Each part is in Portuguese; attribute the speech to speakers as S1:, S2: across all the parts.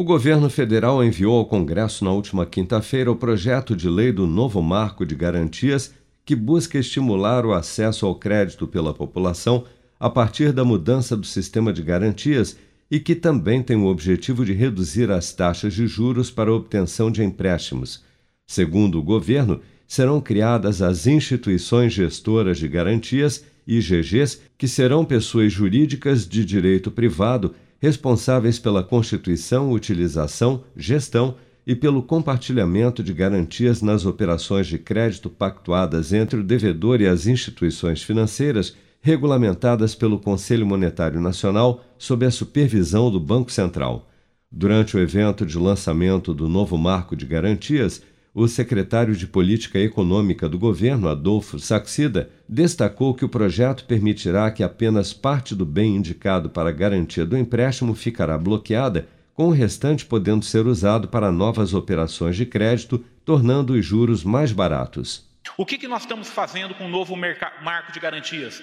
S1: O governo federal enviou ao Congresso na última quinta-feira o projeto de lei do novo marco de garantias que busca estimular o acesso ao crédito pela população a partir da mudança do sistema de garantias e que também tem o objetivo de reduzir as taxas de juros para a obtenção de empréstimos. Segundo o governo, serão criadas as instituições gestoras de garantias, IGGs, que serão pessoas jurídicas de direito privado responsáveis pela constituição, utilização, gestão e pelo compartilhamento de garantias nas operações de crédito pactuadas entre o devedor e as instituições financeiras, regulamentadas pelo Conselho Monetário Nacional sob a supervisão do Banco Central. Durante o evento de lançamento do novo marco de garantias, o secretário de Política Econômica do governo, Adolfo Saxida, destacou que o projeto permitirá que apenas parte do bem indicado para a garantia do empréstimo ficará bloqueada, com o restante podendo ser usado para novas operações de crédito, tornando os juros mais baratos.
S2: O que, que nós estamos fazendo com o novo marco de garantias?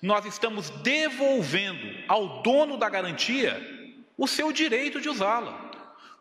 S2: Nós estamos devolvendo ao dono da garantia o seu direito de usá-la.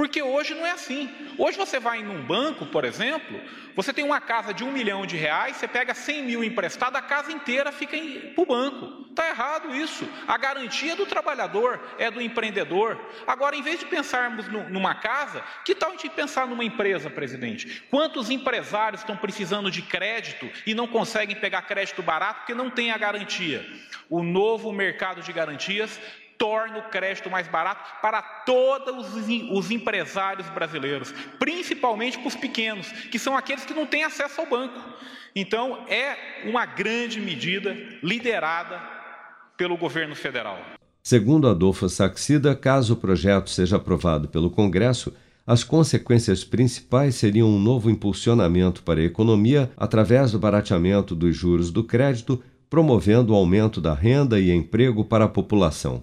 S2: Porque hoje não é assim. Hoje você vai em um banco, por exemplo, você tem uma casa de um milhão de reais, você pega 100 mil emprestado, a casa inteira fica para o banco. Está errado isso. A garantia do trabalhador, é do empreendedor. Agora, em vez de pensarmos numa casa, que tal a gente pensar numa empresa, presidente? Quantos empresários estão precisando de crédito e não conseguem pegar crédito barato porque não tem a garantia? O novo mercado de garantias torna o crédito mais barato para todos os empresários brasileiros, principalmente para os pequenos, que são aqueles que não têm acesso ao banco. Então, é uma grande medida liderada pelo governo federal.
S1: Segundo Adolfo Saxida, caso o projeto seja aprovado pelo Congresso, as consequências principais seriam um novo impulsionamento para a economia através do barateamento dos juros do crédito, promovendo o aumento da renda e emprego para a população.